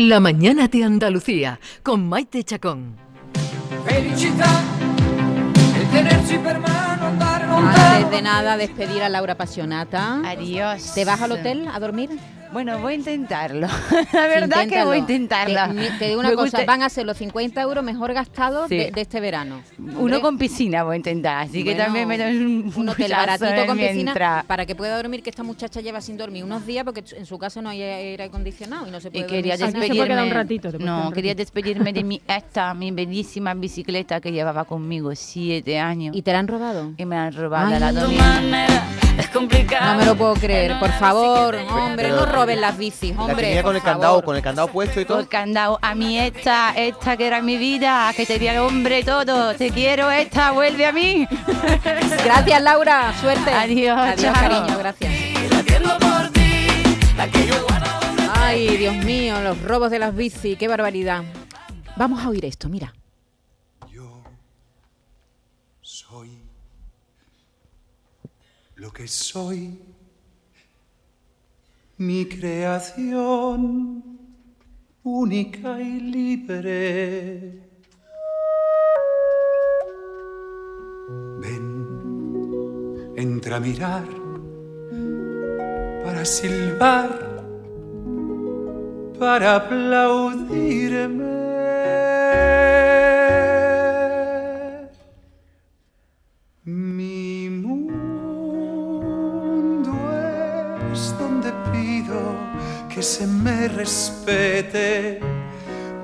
La mañana de Andalucía con Maite Chacón. Per mano, andare Antes de nada, despedir a Laura Pasionata. Adiós. ¿Te vas al hotel a dormir? Bueno, voy a intentarlo. La verdad que voy a intentarlo. Te, te digo una Me cosa, gusta- van a ser los 50 euros mejor gastados Sí. de, de este verano. Uno Hombre, con piscina voy a intentar, así que también me doy un, un hotel baratito con piscina mientras- para que pueda dormir, que esta muchacha lleva sin dormir unos días porque en su casa no hay aire acondicionado y no se puede Y quería dormir. Aquí se puede quedar un despedirme. ratito, no, un quería despedirme de mi esta, mi bellísima bicicleta que llevaba conmigo siete años ¿Y te la han robado? y me han robado Ay, la no domingo. No me lo puedo creer, por favor, hombre, no roben las bicis, hombre. La tenía con el candado, con el candado puesto y todo. Por candado, a mí esta, esta que era mi vida, que te el hombre todo, te quiero esta, vuelve a mí. Gracias, Laura, suerte. Adiós, Adiós, chao. cariño, gracias. Ay, Dios mío, los robos de las bicis, qué barbaridad. Vamos a oír esto, mira. Yo soy lo que soy, mi creación única y libre. Ven, entra a mirar para silbar, para aplaudirme. Se me respete.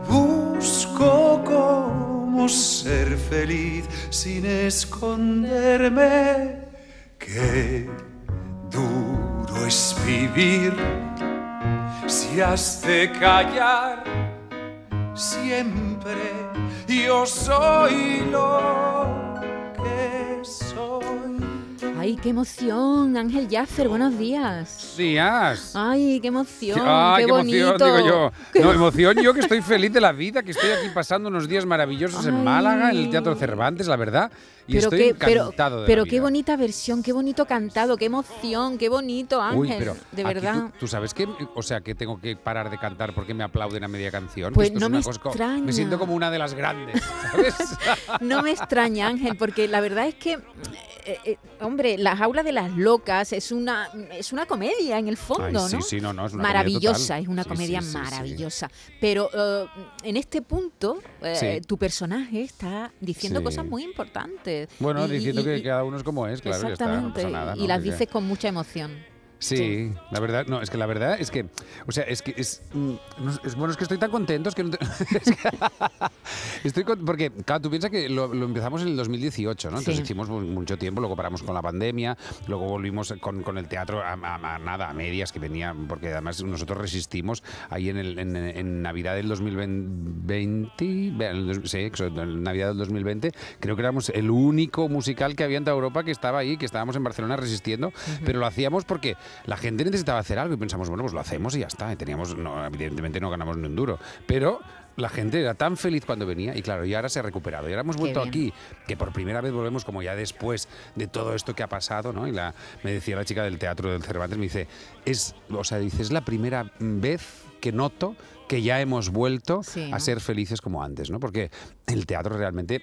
Busco cómo ser feliz sin esconderme. Qué duro es vivir si has de callar siempre. Yo soy lo Ay, qué emoción, Ángel Jaffer, buenos días. Días. Ay, qué emoción, Ay, qué, qué, emoción, bonito. digo yo. No, emoción yo que estoy feliz de la vida, que estoy aquí pasando unos días maravillosos en. Málaga, en el Teatro Cervantes, la verdad. Y Pero estoy qué, pero, encantado de pero la qué bonita versión, qué bonito cantado, qué emoción, qué bonito, Ángel. Uy, pero de verdad. Tú, tú sabes que, o sea, que tengo que parar de cantar porque me aplauden a media canción. Pues Esto es no una me cosa extraña. Me siento como una de las grandes, ¿sabes? No me extraña, Ángel, porque la verdad es que, eh, eh, hombre, La jaula de las locas es una, es una comedia en el fondo, Ay, sí, ¿no? sí, no, no, es una maravillosa, es una comedia sí, sí, sí. maravillosa. Pero eh, en este punto, eh, tu personaje está diciendo cosas muy importantes. Bueno, Y- diciendo y- que y- cada uno es como es, claro, ya está, no Exactamente, pasa nada. y las dices con mucha emoción. Sí, la verdad, no, es que la verdad es que, o sea, es que es, mm, es- bueno, es que estoy tan contento, es que, no te- es que- estoy con- porque, claro, tú piensas que lo, lo empezamos en el 2018, ¿no? Entonces Sí. hicimos mu- mucho tiempo, luego paramos con la pandemia, luego volvimos con, con el teatro a, a- a nada, a medias, que venía, porque además nosotros resistimos ahí en, el, en, en Navidad del 2020, ve, en el dos- sí, en Navidad del 2020, creo que éramos el único musical que había en toda Europa que estaba ahí, que estábamos en Barcelona resistiendo, pero lo hacíamos porque la gente necesitaba hacer algo y pensamos, bueno, pues lo hacemos y ya está. Y teníamos, no, evidentemente no ganamos ni un duro, pero la gente era tan feliz cuando venía y claro, y ahora se ha recuperado. Y ahora hemos vuelto aquí, que por primera vez volvemos como ya después de todo esto que ha pasado, ¿no? Y la, me decía la chica del teatro del Cervantes, me dice, es, o sea, dice, es la primera vez que noto que ya hemos vuelto Sí, a ser felices como antes, ¿no? Porque el teatro realmente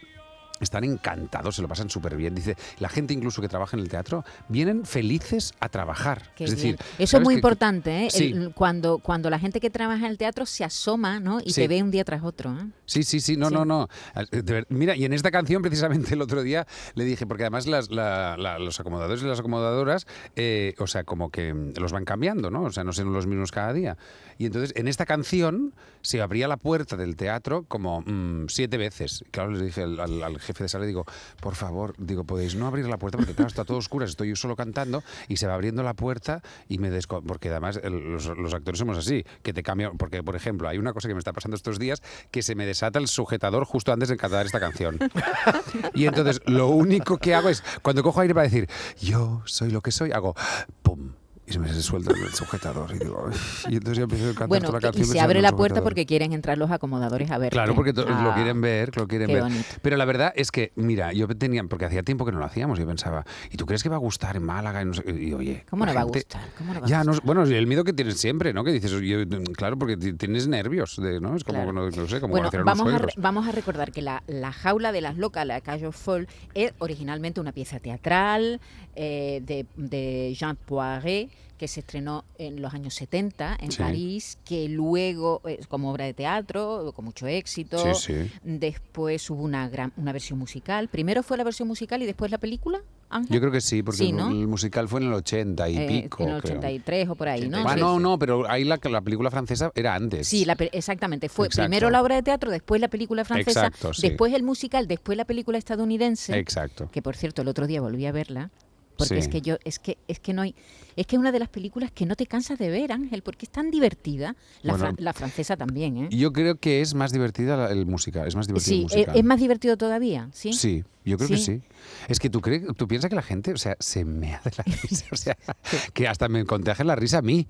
están encantados, se lo pasan súper bien. Dice, la gente incluso que trabaja en el teatro vienen felices a trabajar. Qué es bien. decir, Eso es ¿sabes muy que- importante, ¿eh? Sí. El- cuando, cuando la gente que trabaja en el teatro se asoma ¿no? y Sí. te ve un día tras otro. ¿eh? Sí, sí, sí, no, Sí. no, no. Ver- Mira, y en esta canción precisamente el otro día le dije, porque además las- la- la- los acomodadores y las acomodadoras, eh, o sea, como que mm, los van cambiando, ¿no? O sea, no son los mismos cada día. Y entonces en esta canción se abría la puerta del teatro como mm, siete veces. Claro, les dije al, al- al jefe de sala, digo, por favor, digo, podéis no abrir la puerta porque claro, está todo oscuro, estoy yo solo cantando y se va abriendo la puerta y me desco... Porque además el- los, los actores somos así, que te cambian... Porque, por ejemplo, hay una cosa que me está pasando estos días que se me desata el sujetador justo antes de cantar esta canción. Y entonces lo único que hago es, cuando cojo aire para decir, yo soy lo que soy, hago pum, y se me suelta el sujetador. Y, digo, y entonces ya empiezo a cantar Bueno, toda la y canción. se pensando abre la puerta porque quieren entrar los acomodadores a ver. Claro, porque lo quieren ver, lo quieren ver. bonito. Pero la verdad es que, mira, yo tenía, porque hacía tiempo que no lo hacíamos, yo pensaba, ¿y tú crees que va a gustar en Málaga? Y, no sé? Y, oye, ¿Cómo no va a gustar? ¿Cómo no va a Ya, no, gustar? bueno, el miedo que tienes siempre, ¿no? Que dices, yo, claro, porque ti- tienes nervios, de, ¿no? Es como, Claro. no, no sé, como Bueno, unos vamos a, re- vamos a recordar que la, la jaula de las locas, la of Fall, es originalmente una pieza teatral eh, de, de Jean Poiret que se estrenó en los años 70 en Sí. París, que luego, eh, como obra de teatro, con mucho éxito, Sí, sí. después hubo una, gran, una versión musical. Primero fue la versión musical y después la película, Ángel. Yo creo que sí, porque Sí, el- ¿no? el musical fue en el 80 y Eh, pico. en el creo. 83 o por ahí, ¿no? Ah, no, no, pero ahí la, la película francesa era antes. Sí, la exactamente. Fue Exacto. primero la obra de teatro, después la película francesa, Exacto, sí. después el musical, después la película estadounidense. Exacto. Que por cierto, el otro día volví a verla. Porque Sí. es que yo, es que, es que no hay, es que es una de las películas que no te cansas de ver, Ángel, porque es tan divertida. La, Bueno, fran- la francesa también, ¿eh? Yo creo que es más divertida la- el musical, es más divertido Sí, el es, musical. es más divertido todavía, ¿sí? Sí, yo creo que Sí. sí. Es que tú crees, tú piensas que la gente, o sea, se mea de la risa, o sea, que hasta me contagia la risa a mí,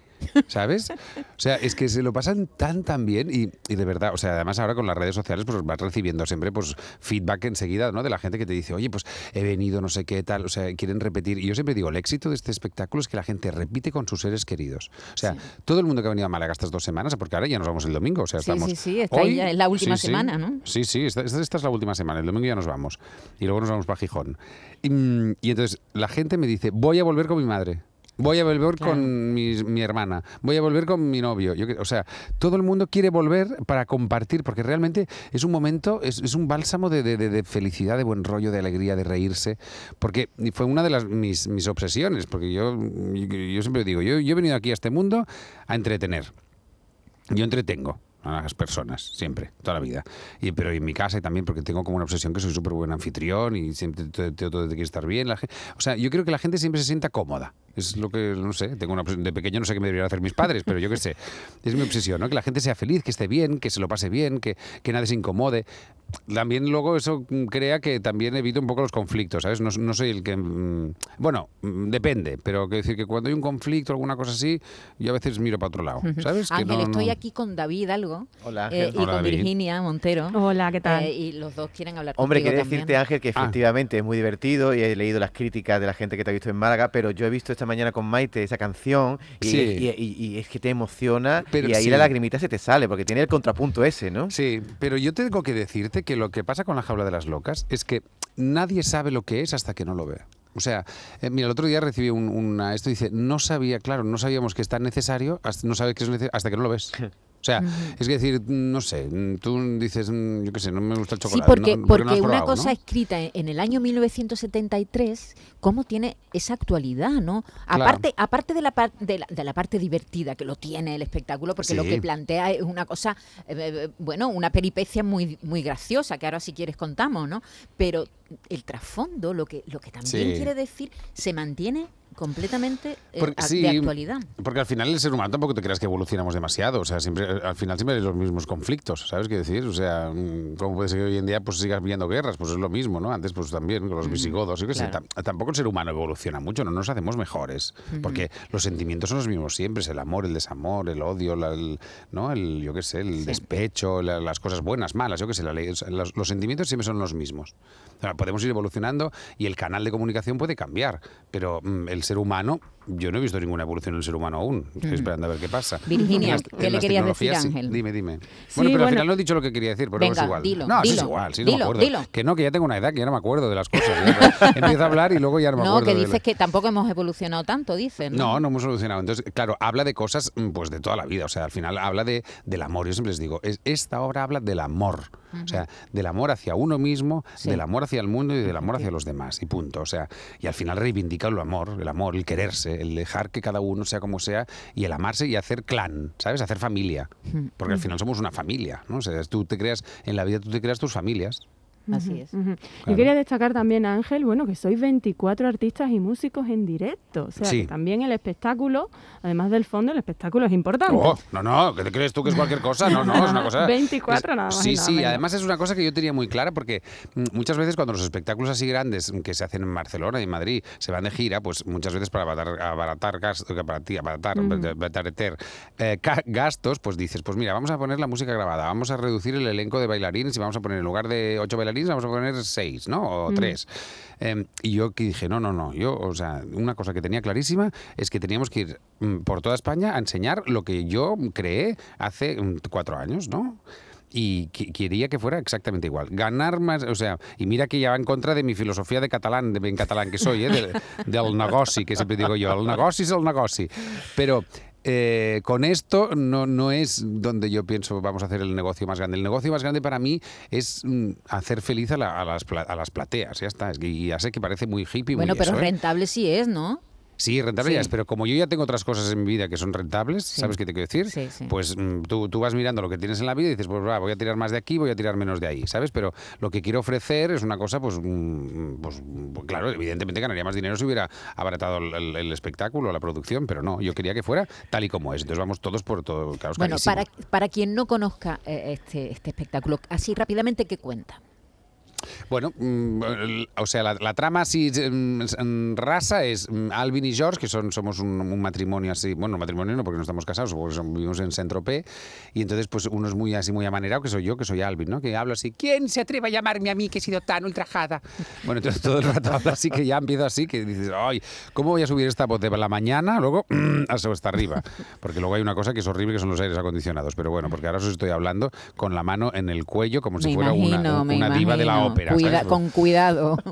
¿sabes? O sea, es que se lo pasan tan tan bien y, y de verdad, o sea, además ahora con las redes sociales pues vas recibiendo siempre pues feedback enseguida, ¿no? De la gente que te dice, "Oye, pues he venido, no sé qué tal", o sea, quieren repetir. Y yo siempre digo, el éxito de este espectáculo es que la gente repite con sus seres queridos. O sea, todo el mundo que ha venido a Málaga estas dos semanas, porque ahora ya nos vamos el domingo, o sea, Sí, estamos sí, sí, está ya, es la última sí, semana, ¿no? Sí, sí, esta, es la última semana. El domingo ya nos vamos. Y luego nos vamos para Gijón. Y, y entonces la gente me dice, voy a volver con mi madre. Voy a volver Claro. con mi, mi hermana, voy a volver con mi novio. Yo o sea, todo el mundo quiere volver para compartir, porque realmente es un momento, es, es un bálsamo de, de- de- felicidad, de buen rollo, de alegría, de reírse. Porque fue una de las, mis, mis obsesiones, porque yo, yo, yo siempre digo, yo, yo he venido aquí a este mundo a entretener. Yo entretengo a las personas, siempre, toda la vida. Y, pero en mi casa y también porque tengo como una obsesión que soy súper buen anfitrión y siempre todo, todo quiere estar bien. La gen- o sea, yo creo que la gente siempre se sienta cómoda. Es lo que, no sé, tengo una obsesión- de pequeño no sé qué me deberían hacer mis padres, pero yo qué sé. Es mi obsesión, ¿no? Que la gente sea feliz, que esté bien, que se lo pase bien, que, que nadie se incomode. También luego eso crea que también evito un poco los conflictos, ¿sabes? No, no soy el que... mm, Bueno, mm, depende, pero quiero decir que cuando hay un conflicto o alguna cosa así, yo a veces miro para otro lado, ¿sabes? Que Ángel, no- estoy no- aquí con David Algo Hola, eh, Ángel. y Hola, con David. Virginia Montero. Hola, ¿qué tal? eh, y los dos quieren hablar Hombre, contigo quería también. decirte, Ángel, que Ah. efectivamente es muy divertido y he leído las críticas de la gente que te ha visto en Málaga, pero yo he visto esta mañana con Maite esa canción y, Sí. y- y- y es que te emociona Pero y ahí sí. la lagrimita se te sale porque tiene el contrapunto ese, ¿no? Sí, pero yo tengo que decirte que lo que pasa con la jaula de las locas es que nadie sabe lo que es hasta que no lo ve. O sea, eh, mira, el otro día recibí un- una... Esto dice, no sabía, claro, no sabíamos que es tan necesario, hasta, no sabes que es necesario hasta que no lo ves. O sea, es que decir, no sé, tú dices, mm, yo qué sé, no me gusta el Sí, chocolate. porque, no- porque no has una cosa ¿no? escrita en, el año 1973, ¿cómo tiene esa actualidad, no? Claro. Aparte, aparte de la, de, la, de la parte divertida que lo tiene el espectáculo, porque lo Sí. que plantea es una cosa, eh, eh, bueno, una peripecia muy, muy graciosa, que ahora si quieres contamos, ¿no? Pero el trasfondo, lo que, lo que también Sí. quiere decir, se mantiene completamente eh, Porque- a- sí, de actualidad. Porque al final el ser humano tampoco te creas que evolucionamos demasiado. O sea, siempre, al final siempre hay los mismos conflictos, ¿sabes qué decir? O sea, mm, ¿cómo puede ser que hoy en día pues sigas viendo guerras? Pues es lo mismo, ¿no? Antes pues también con los visigodos, yo qué sé. claro. Tampoco el ser humano evoluciona mucho, no nos hacemos mejores. Porque los sentimientos son los mismos siempre, es el amor, el desamor, el odio, la- el, ¿no? El, yo qué sé, el despecho, la- las cosas buenas, malas, yo qué sé, la los, los sentimientos siempre son los mismos. O sea, podemos ir evolucionando y el canal de comunicación puede cambiar, pero mm, el ser humano, yo no he visto ninguna evolución en el ser humano aún. Estoy esperando a ver qué pasa. Virginia, las- ¿qué le querías decir, sí. Ángel? Dime, dime. Sí, bueno, pero al bueno. final no he dicho lo que quería decir, pero es Venga, igual. dilo, no, sí es dilo, igual, sí, no me dilo, acuerdo. dilo. Que no, que ya tengo una edad que ya no me acuerdo de las cosas. Ya, empiezo a hablar y luego ya no me No, acuerdo. que de la- dices que tampoco hemos evolucionado tanto, dices, ¿no? no, no hemos solucionado. Entonces, claro, habla de cosas mm, pues de toda la vida. O sea, al final habla de, del amor. Yo siempre les digo, es, esta obra habla del amor. O sea, del amor hacia uno mismo, Sí. del amor hacia el mundo y del amor hacia los demás. Y punto. O sea, y al final reivindica el amor, el amor, el quererse, el dejar que cada uno sea como sea y el amarse y hacer clan, ¿sabes? Hacer familia. Porque al final somos una familia, ¿no? O sea, tú te creas, en la vida tú te creas tus familias. Así es. ujú. Claro. Yo quería destacar también, Ángel, bueno, que sois 24 artistas y músicos en directo. O sea, Sí. que también el espectáculo, además del fondo, el espectáculo es importante. Oh, no, no, ¿qué te crees tú que es cualquier cosa? No, no, es una cosa... 24 es- nada más Sí, nada sí, menos. además es una cosa que yo tenía muy clara porque mm, muchas veces cuando los espectáculos así grandes mm, que se hacen en Barcelona y en Madrid se van de gira, pues muchas veces para abaratar, abaratar, gas- abaratar, abaratar, abaratar, eh, gastos, pues dices, pues mira, vamos a poner la música grabada, vamos a reducir el elenco de bailarines y vamos a poner en lugar de ocho bailarines, vamos a poner seis, ¿no? O tres. Em, y yo que dije, no, no, no, yo, o sea, una cosa que tenía clarísima es que teníamos que ir mm, por toda España a enseñar lo que yo creé hace mm, cuatro años, ¿no? Y que- quería que fuera exactamente igual. Ganar más, o sea, y mira que ya va en contra de mi filosofía de catalán, de ben catalán que soy, ¿eh? de- del negoci, que siempre digo yo, el negoci es el negoci. Pero eh, con esto no, no es donde yo pienso vamos a hacer el negocio más grande. El negocio más grande para mí es mm, hacer feliz a, la- a las, pla- a las plateas, ya está. Es que- Y ya sé que parece muy hippie, Bueno, muy pero eso, ¿eh? rentable sí es, ¿no? Sí, rentable ya Sí. es, pero como yo ya tengo otras cosas en mi vida que son rentables, ¿sabes qué te quiero decir? Sí, sí. Pues mm, tú, tú vas mirando lo que tienes en la vida y dices, pues va, voy a tirar más de aquí, voy a tirar menos de ahí, ¿sabes? Pero lo que quiero ofrecer es una cosa, pues, mm, pues mm, claro, evidentemente ganaría más dinero si hubiera abaratado el, el- el espectáculo, la producción, pero no, yo quería que fuera tal y como es. Entonces vamos todos por todo, claro, Bueno, carísimo. para, para quien no conozca eh, este, este espectáculo, así rápidamente, ¿qué cuenta? Bueno, mm, o sea, la, la trama así en rasa es mm, Alvin y George, que son, somos un, un matrimonio así, bueno, matrimonio no porque no estamos casados, porque son- vivimos en Saint-Tropez, y entonces pues uno es muy así, muy amanerado, que soy yo, que soy Alvin, ¿no? Que hablo así, ¿quién se atreve a llamarme a mí que he sido tan ultrajada? Bueno, entonces todo el rato hablo así, que ya empiezo así, que dices, ay, ¿cómo voy a subir esta voz de la mañana? Luego, hasta arriba, porque luego hay una cosa que es horrible, que son los aires acondicionados, pero bueno, porque ahora os estoy hablando con la mano en el cuello, como si me fuera una- imagino, me una, diva de la imagino. Ópera. Cuida- ¿sabes? con cuidado.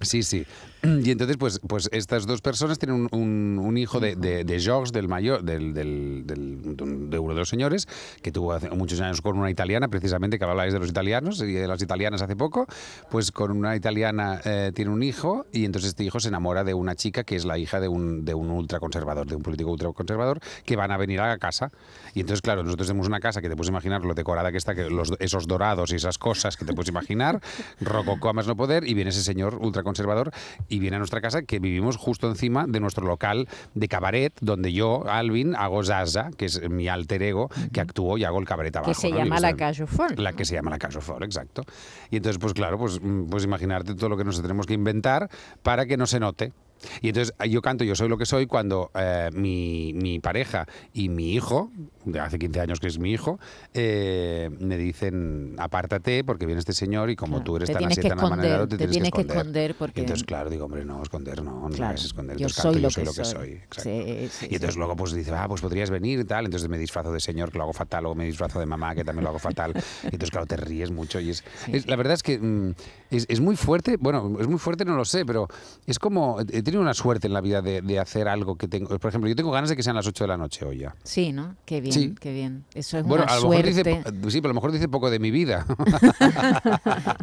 Sí, sí. Y entonces, pues, pues estas dos personas tienen un, un- un hijo de, de, de Georges, del mayor, del, del, del- de uno de los señores, que tuvo hace muchos años con una italiana, precisamente, que hablabais de los italianos y de las italianas hace poco, pues con una italiana eh, tiene un hijo y entonces este hijo se enamora de una chica que es la hija de un, de un ultraconservador, de un político ultraconservador, que van a venir a la casa. Y entonces, claro, nosotros tenemos una casa que te puedes imaginar lo decorada que está, que los, esos dorados y esas cosas que te puedes imaginar, rococó a más no poder, y viene ese señor ultraconservador y viene a nuestra casa que vivimos justo encima de nuestro local de cabaret, donde yo, Alvin, hago Zaza, que es mi alter ego, que actúo y hago el cabaret abajo. que se llama La Calle Fort. la que se llama la Casa Fort, exacto. Y entonces, pues claro, pues, mm, pues imaginarte todo lo que nos tenemos que inventar para que no se note. Y entonces yo canto Yo soy lo que soy cuando eh, mi, mi pareja y mi hijo, de hace 15 años que es mi hijo, eh, me dicen apártate porque viene este señor y como Claro, tú eres tan tienes así que tan amanerado, te te, tienes que esconder. esconder porque- Y entonces, claro, digo, hombre, no, esconder, no, no me Claro, vas a esconder. yo Entonces soy canto lo Yo soy que lo que soy. soy. exacto. Sí, sí, y entonces sí. luego pues dice, ah, pues podrías venir y tal. Entonces me disfrazo de señor, que lo hago fatal. Luego me disfrazo de mamá, que también lo hago fatal. Y entonces, claro, te ríes mucho. Y es, es- la verdad es que mm, es, es muy fuerte. Bueno, es muy fuerte, no lo sé, pero es como. He tenido una suerte en la vida de, de hacer algo que tengo. Por ejemplo, yo tengo ganas de que sean las 8 de la noche hoy ya. Sí, ¿no? Qué bien, Sí. qué bien. Eso es Bueno, una a lo mejor suerte. dice, po- sí, pero a lo mejor dice poco de mi vida.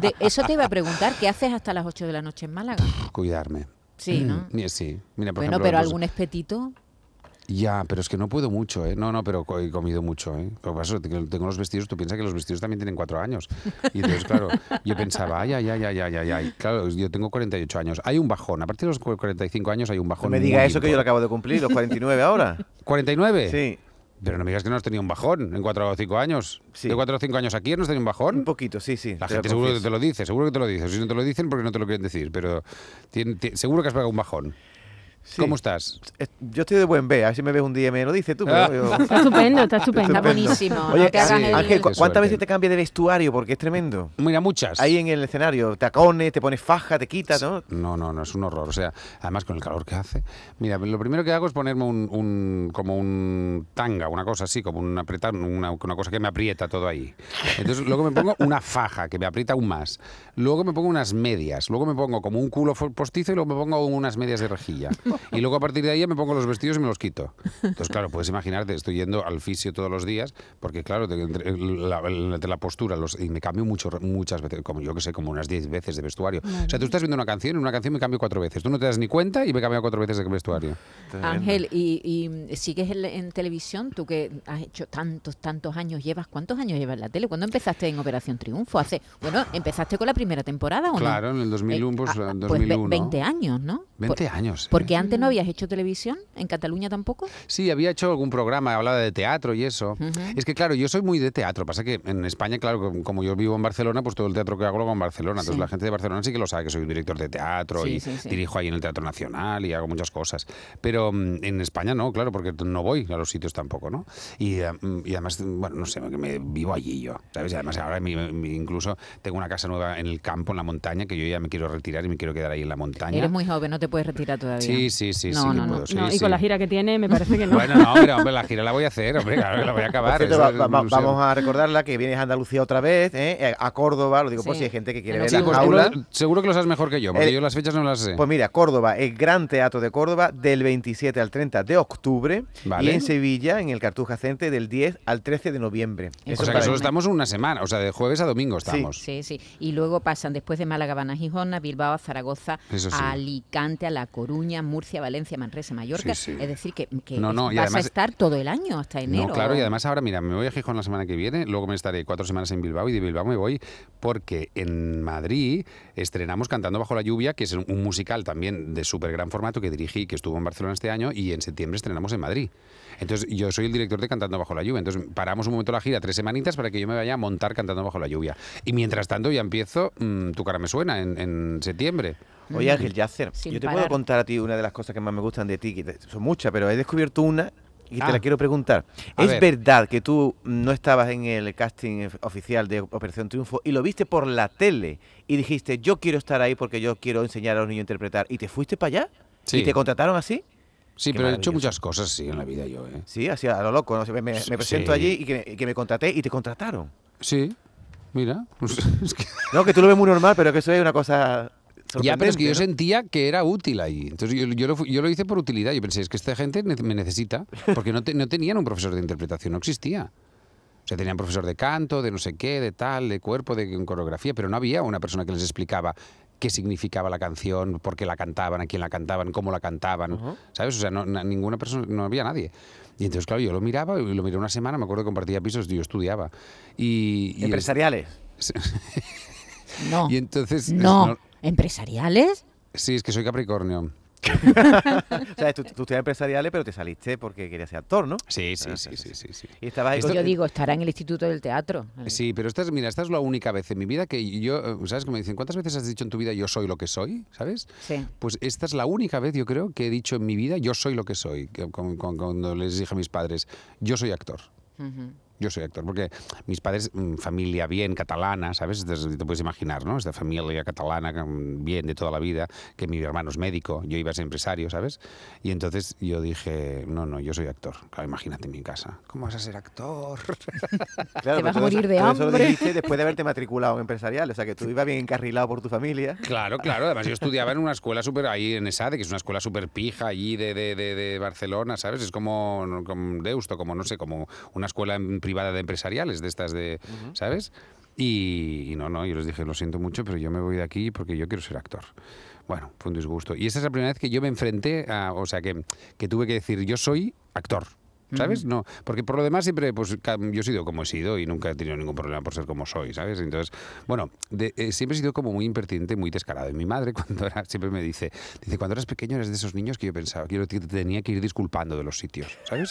De- eso te iba a preguntar, ¿qué haces hasta las 8 de la noche en Málaga? Cuidarme. Sí, ¿no? Mm, Sí. Mira, por Bueno, ejemplo, pero pues- algún espetito. Ya, pero es que no puedo mucho, ¿eh? No, no, pero he comido mucho, ¿eh? Lo que pasa es que tengo los vestidos, tú piensas que los vestidos también tienen cuatro años. Y entonces, claro, yo pensaba, ay, ay, ay, ay, ay, ay, ay. Claro, yo tengo 48 años. Hay un bajón. A partir de los cu- 45 años hay un No bajón. me diga eso que yo lo acabo de cumplir, los 49 ahora. ¿49? Sí, Pero no me digas que no has tenido un bajón en 4 o 5 años. Sí. ¿De 4 o 5 años aquí no has tenido un bajón? un poquito, sí, sí. La gente seguro que te lo dice, seguro que te lo dice. Si no te lo dicen, porque no te lo quieren decir. Pero seguro que has pegado un bajón. Sí. ¿Cómo estás? Es- Yo estoy de buen ver, a ver si me ves un día y me lo dices tú. Ah. Pero yo- Está estupendo, está estupendo. Está buenísimo. Oye, no te hagas sí. el- Ángel, ¿cu- Qué ¿cuántas veces te cambias de vestuario? Porque es tremendo. Mira, muchas. Ahí en el escenario, tacones, te pones faja, te quitas, ¿no? No, no, no, es un horror. O sea, además con el calor que hace. Mira, lo primero que hago es ponerme un, un- como un tanga, una cosa así, como un apretar, una, una cosa que me aprieta todo ahí. Entonces luego me pongo una faja que me aprieta aún más. Luego me pongo unas medias. Luego me pongo como un culo postizo y luego me pongo unas medias de rejilla. Y luego a partir de ahí ya me pongo los vestidos y me los quito. Entonces, claro, puedes imaginarte, estoy yendo al fisio todos los días, porque claro, de- entre la, entre la postura los, y me cambio mucho, muchas veces, como yo que sé, como unas 10 veces de vestuario. O sea, tú estás viendo una canción y en una canción me cambio cuatro veces. Tú no te das ni cuenta y me cambio cuatro veces de vestuario. Ángel, ¿y, y sigues en, en televisión? Tú que has hecho tantos, tantos años, llevas ¿cuántos años llevas en la tele? ¿Cuándo empezaste en Operación Triunfo? Hace, bueno, empezaste con la primera temporada, ¿o no? Claro, en el 2001, pues, ah, en pues ve- 2001. 20 años, ¿no? 20 Por- años. ¿eh? Antes no habías hecho televisión, en Cataluña tampoco. Sí, había hecho algún programa, hablaba de teatro y eso. Es que, claro, yo soy muy de teatro. Pasa que en España, claro, como- yo vivo en Barcelona, pues todo el teatro que hago lo hago en Barcelona. Entonces Sí. la gente de Barcelona sí que lo sabe, que soy un director de teatro Sí, y sí, dirijo ahí en el Teatro Nacional y hago muchas cosas. Pero mm, en España no, claro, porque no voy a los sitios tampoco, ¿no? Y, eh, mm, y además, bueno, no sé, que me vivo allí yo, ¿sabes? Y además ahora mi- mi- incluso tengo una casa nueva en el campo, en la montaña, que yo ya me quiero retirar y me quiero quedar ahí en la montaña. Eres muy joven, no te puedes retirar todavía. Sí, sí, sí, No, sí, que no, no. puedo, sí, No, y sí. con la gira que tiene, me parece que no. Bueno, no, pero hombre, la gira la voy a hacer, hombre, claro la voy a acabar. cierto, va- va- vamos a recordarla que vienes a Andalucía otra vez, ¿eh? a Córdoba, lo digo por si hay gente que quiere ver Sí, la pues jaula. lo- seguro que lo sabes mejor que yo, porque Eh, yo las fechas no las sé. Pues mira, Córdoba, el Gran Teatro de Córdoba del 27 al 30 de octubre Vale. y en Sevilla, en el Cartuja Center, del 10 al 13 de noviembre. Eso o sea que solo estamos una semana, o sea, de jueves a domingo estamos. Sí, sí. Y luego pasan después de Málaga, Gijón, a Bilbao, a Zaragoza, a Alicante, a La Coruña, Murcia, Valencia, Manresa, Mallorca. Sí, sí. Es decir, que, que No, no, vas además- a estar todo el año hasta enero. No, claro, y además ahora, mira, me voy a Gijón la semana que viene, luego me estaré cuatro semanas en Bilbao y de Bilbao me voy porque en Madrid estrenamos Cantando bajo la lluvia, que es un musical también de súper gran formato que dirigí, que estuvo en Barcelona este año y en septiembre estrenamos en Madrid. Entonces yo soy el director de Cantando bajo la lluvia, entonces paramos un momento la gira, tres semanitas, para que yo me vaya a montar Cantando bajo la lluvia. Y mientras tanto ya empiezo mm, Tu cara me suena en, en septiembre. Oye, Ángel Yacer, Sin yo te parar. puedo contar a ti una de las cosas que más me gustan de ti, que te- son muchas, pero he descubierto una y te Ah. la quiero preguntar. A ¿Es ver. verdad que tú no estabas en el casting oficial de Operación Triunfo y lo viste por la tele y dijiste, yo quiero estar ahí porque yo quiero enseñar a los niños a interpretar y te fuiste para allá? Sí. ¿Y te contrataron así? Sí, Qué pero he hecho muchas cosas, sí, en la vida yo, ¿eh? Sí, así a lo loco. ¿no? Me, me- me Sí. presento allí y que, que me contraté y te contrataron. Sí, mira. No, que tú lo ves muy normal, pero que eso es una cosa Ya, pero es que yo ¿no? sentía que era útil ahí. Entonces yo, yo lo, yo lo hice por utilidad. Yo pensé, es que esta gente me necesita. Porque no, te- no tenían un profesor de interpretación, no existía. O sea, tenían profesor de canto, de no sé qué, de tal, de cuerpo, de coreografía, pero no había una persona que les explicaba qué significaba la canción, por qué la cantaban, a quién la cantaban, cómo la cantaban, ¿sabes? O sea, no, na- ninguna persona, no había nadie. Y entonces, claro, yo lo miraba y lo miré una semana, me acuerdo que compartía pisos, yo estudiaba. Y, y, Empresariales. No, y entonces... no. ¿Empresariales? Sí, es que soy Capricornio. O sea, tú, tú estudias empresariales, pero te saliste porque querías ser actor, ¿no? Sí, sí, Ah, sí, sí, sí, sí. Y estabas Esto- Yo digo, estará en el Instituto del Teatro. Sí, pero esta es, mira, esta es la única vez en mi vida que yo, eh, ¿sabes? Que me dicen, ¿cuántas veces has dicho en tu vida yo soy lo que soy? ¿Sabes? Sí. Pues esta es la única vez, yo creo, que he dicho en mi vida yo soy lo que soy. que- con- con- Cuando les dije a mis padres, yo soy actor. Yo soy actor, porque mis padres, mm, familia bien catalana, ¿sabes? Te puedes imaginar, ¿no? Esta familia catalana, mm, bien de toda la vida, que mi hermano es médico, yo iba a ser empresario, ¿sabes? Y entonces yo dije, no, no, yo soy actor. Claro, imagínate en mi casa. ¿Cómo vas a ser actor? Claro, Te vas a morir de todo eso lo hambre. dijiste después de haberte matriculado en empresarial, o sea que tú ibas bien encarrilado por tu familia. Claro, claro. Además, yo estudiaba en una escuela súper ahí en ESADE, que es una escuela súper pija allí de, de, de, de Barcelona, ¿sabes? Es como, como Deusto, como no sé, como una escuela en- privada de empresariales, de estas de, ¿sabes? Y, y no, no, yo les dije, lo siento mucho, pero yo me voy de aquí porque yo quiero ser actor. Bueno, fue un disgusto. Y esta es la primera vez que yo me enfrenté a, o sea, que, que tuve que decir, yo soy actor. ¿Sabes? No, porque por lo demás siempre, pues yo he sido como he sido y nunca he tenido ningún problema por ser como soy, ¿sabes? Entonces, bueno, de- eh, siempre he sido como muy impertinente, muy descarado. Y mi madre cuando era, siempre me dice, dice, cuando eras pequeño eres de esos niños que yo pensaba que yo te tenía que ir disculpando de los sitios, ¿sabes?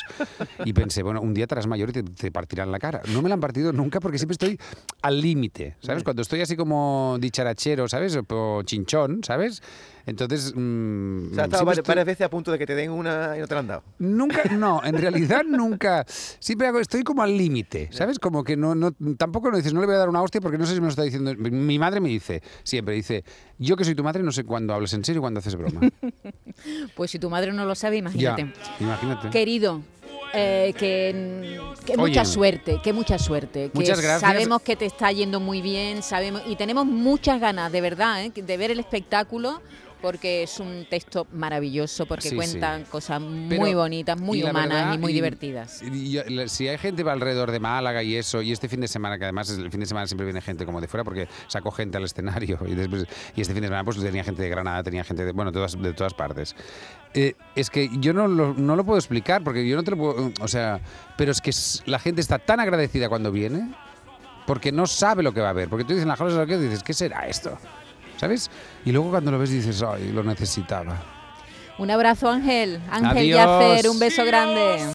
Y pensé, bueno, un día te harás mayor y te, te partirán la cara. No me la han partido nunca porque siempre estoy al límite, ¿sabes? Cuando estoy así como dicharachero, ¿sabes? O chinchón, ¿sabes? Entonces, mm, O sea, has estado varias, estoy- veces a punto de que te den una y no te la han dado. Nunca, no, en realidad nunca. Siempre hago, estoy como al límite, ¿sabes? Como que no, no, tampoco no dices, no le voy a dar una hostia porque no sé si me lo está diciendo. Mi madre me dice, siempre dice, yo que soy tu madre no sé cuándo hablas en serio y cuándo haces broma. Pues si tu madre no lo sabe, ya, imagínate. Querido, eh, que, que Oye. mucha suerte, que mucha suerte. Que Muchas gracias. Sabemos que te está yendo muy bien, sabemos y tenemos muchas ganas, de verdad, ¿eh? de ver el espectáculo porque es un texto maravilloso, porque Sí, sí. cuentan cosas Pero- muy bonitas, muy y humanas verdad, y muy y- divertidas. y la- si hay gente va alrededor de Málaga y eso, y este fin de semana, que además el fin de semana siempre viene gente como de fuera porque sacó gente al escenario, y, después, y este fin de semana pues tenía gente de Granada, tenía gente de, bueno, todas, de todas partes. Eh, es que yo no lo, no lo puedo explicar, porque yo no te lo puedo, o sea, pero es que la gente está tan agradecida cuando viene, porque no sabe lo que va a ver, porque tú dices en la jaula de dices, ¿qué será esto? ¿Sabes? Y luego cuando lo ves dices, ay, lo necesitaba. Un abrazo, Ángel. Ángel. Yacer, un beso grande.